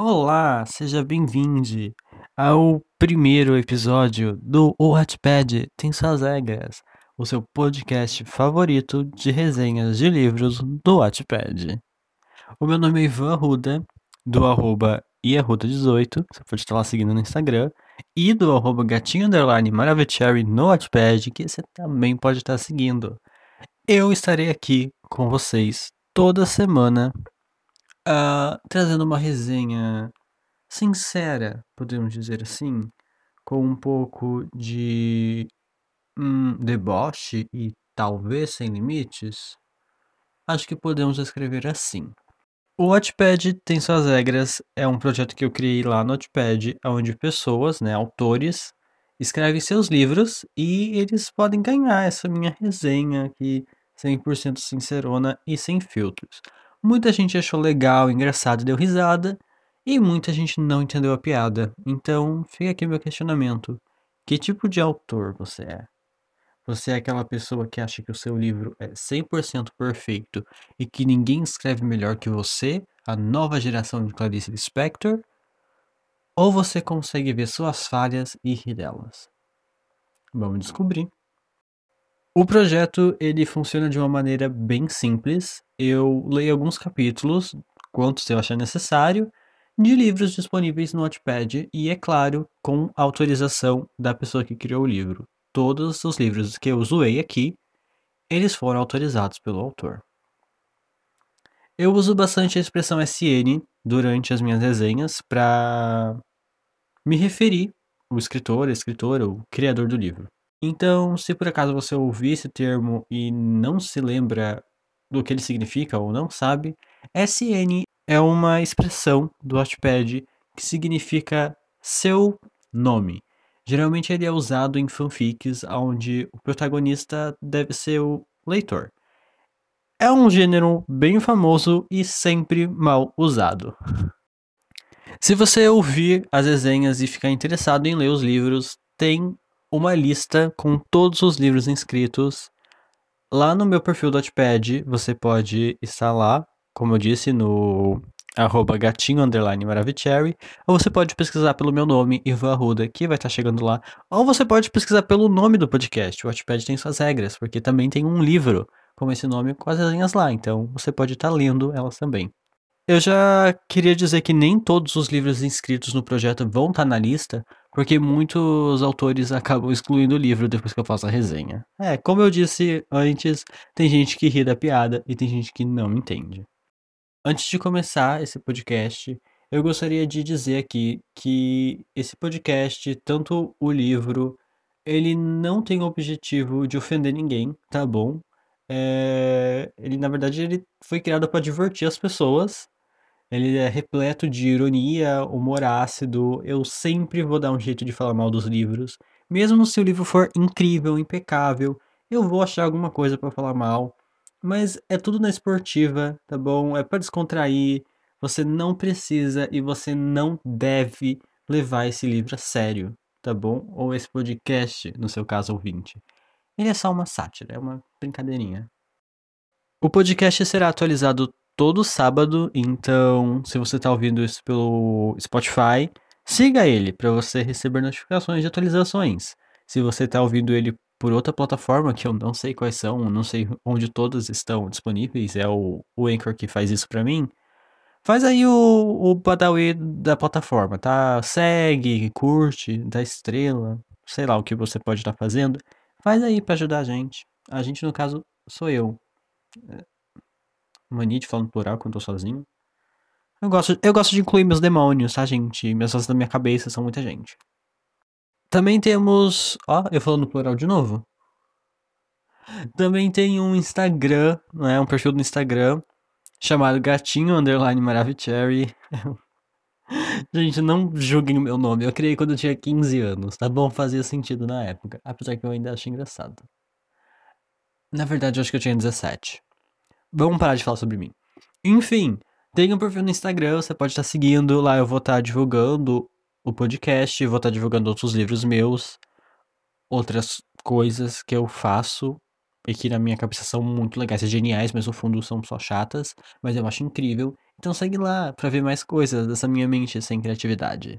Olá, seja bem-vindo ao primeiro episódio do O Tem Suas Regras, o seu podcast favorito de resenhas de livros do Wattpad. O meu nome é Ivan Arruda, do arroba iarruda18, você pode estar lá seguindo no Instagram, e do arroba gatinho underline no Wattpad, que você também pode estar seguindo. Eu estarei aqui com vocês toda semana uh, trazendo uma resenha sincera, podemos dizer assim, com um pouco de um deboche e talvez sem limites. Acho que podemos escrever assim. O Wattpad tem suas regras, é um projeto que eu criei lá no Wattpad, onde pessoas, né, autores, escrevem seus livros e eles podem ganhar essa minha resenha aqui 100% sincerona e sem filtros. Muita gente achou legal, engraçado, deu risada, e muita gente não entendeu a piada. Então, fica aqui meu questionamento: que tipo de autor você é? Você é aquela pessoa que acha que o seu livro é 100% perfeito e que ninguém escreve melhor que você, a nova geração de Clarice Lispector? Ou você consegue ver suas falhas e rir delas? Vamos descobrir. O projeto ele funciona de uma maneira bem simples. Eu leio alguns capítulos, quantos eu achar necessário, de livros disponíveis no Wattpad e, é claro, com autorização da pessoa que criou o livro todos os livros que eu zoei aqui, eles foram autorizados pelo autor. Eu uso bastante a expressão SN durante as minhas resenhas para me referir ao escritor, a escritora, o criador do livro. Então, se por acaso você ouvir esse termo e não se lembra do que ele significa ou não sabe, SN é uma expressão do Wattpad que significa seu nome. Geralmente ele é usado em fanfics onde o protagonista deve ser o leitor. É um gênero bem famoso e sempre mal usado. Se você ouvir as resenhas e ficar interessado em ler os livros, tem uma lista com todos os livros inscritos. Lá no meu perfil do Wattpad, você pode estar lá, como eu disse, no arroba gatinho underline maravicherry, ou você pode pesquisar pelo meu nome, Ivan Arruda, que vai estar chegando lá, ou você pode pesquisar pelo nome do podcast, o Watchpad tem suas regras, porque também tem um livro com esse nome com as resenhas lá, então você pode estar lendo elas também. Eu já queria dizer que nem todos os livros inscritos no projeto vão estar na lista, porque muitos autores acabam excluindo o livro depois que eu faço a resenha. É, como eu disse antes, tem gente que ri da piada e tem gente que não entende. Antes de começar esse podcast, eu gostaria de dizer aqui que esse podcast, tanto o livro, ele não tem o objetivo de ofender ninguém, tá bom? É... Ele, na verdade, ele foi criado para divertir as pessoas. Ele é repleto de ironia, humor ácido. Eu sempre vou dar um jeito de falar mal dos livros. Mesmo se o livro for incrível, impecável, eu vou achar alguma coisa para falar mal. Mas é tudo na esportiva, tá bom? É para descontrair. Você não precisa e você não deve levar esse livro a sério, tá bom? Ou esse podcast, no seu caso ouvinte. Ele é só uma sátira, é uma brincadeirinha. O podcast será atualizado todo sábado, então se você está ouvindo isso pelo Spotify, siga ele para você receber notificações de atualizações. Se você está ouvindo ele por outra plataforma que eu não sei quais são, não sei onde todas estão disponíveis, é o, o Anchor que faz isso para mim. Faz aí o, o Badawi da plataforma, tá? Segue, curte, dá estrela, sei lá o que você pode estar tá fazendo. Faz aí para ajudar a gente. A gente, no caso, sou eu. Mania de falar no plural quando eu tô sozinho. Eu gosto, eu gosto de incluir meus demônios, tá, gente? Minhas vozes da minha cabeça são muita gente. Também temos. Ó, eu falando no plural de novo. Também tem um Instagram, né? Um perfil do Instagram chamado Gatinho Underline Maravicherry. Gente, não julguem o meu nome. Eu criei quando eu tinha 15 anos, tá bom? Fazia sentido na época. Apesar que eu ainda acho engraçado. Na verdade, eu acho que eu tinha 17. Vamos parar de falar sobre mim. Enfim, tem um perfil no Instagram, você pode estar seguindo. Lá eu vou estar divulgando o podcast, vou estar divulgando outros livros meus, outras coisas que eu faço e que na minha cabeça são muito legais, geniais, mas no fundo são só chatas, mas eu acho incrível. Então segue lá para ver mais coisas dessa minha mente sem criatividade.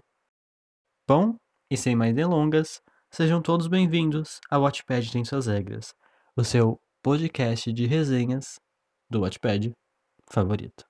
Bom, e sem mais delongas, sejam todos bem-vindos ao Watchpad Tem Suas Regras, o seu podcast de resenhas do Watchpad favorito.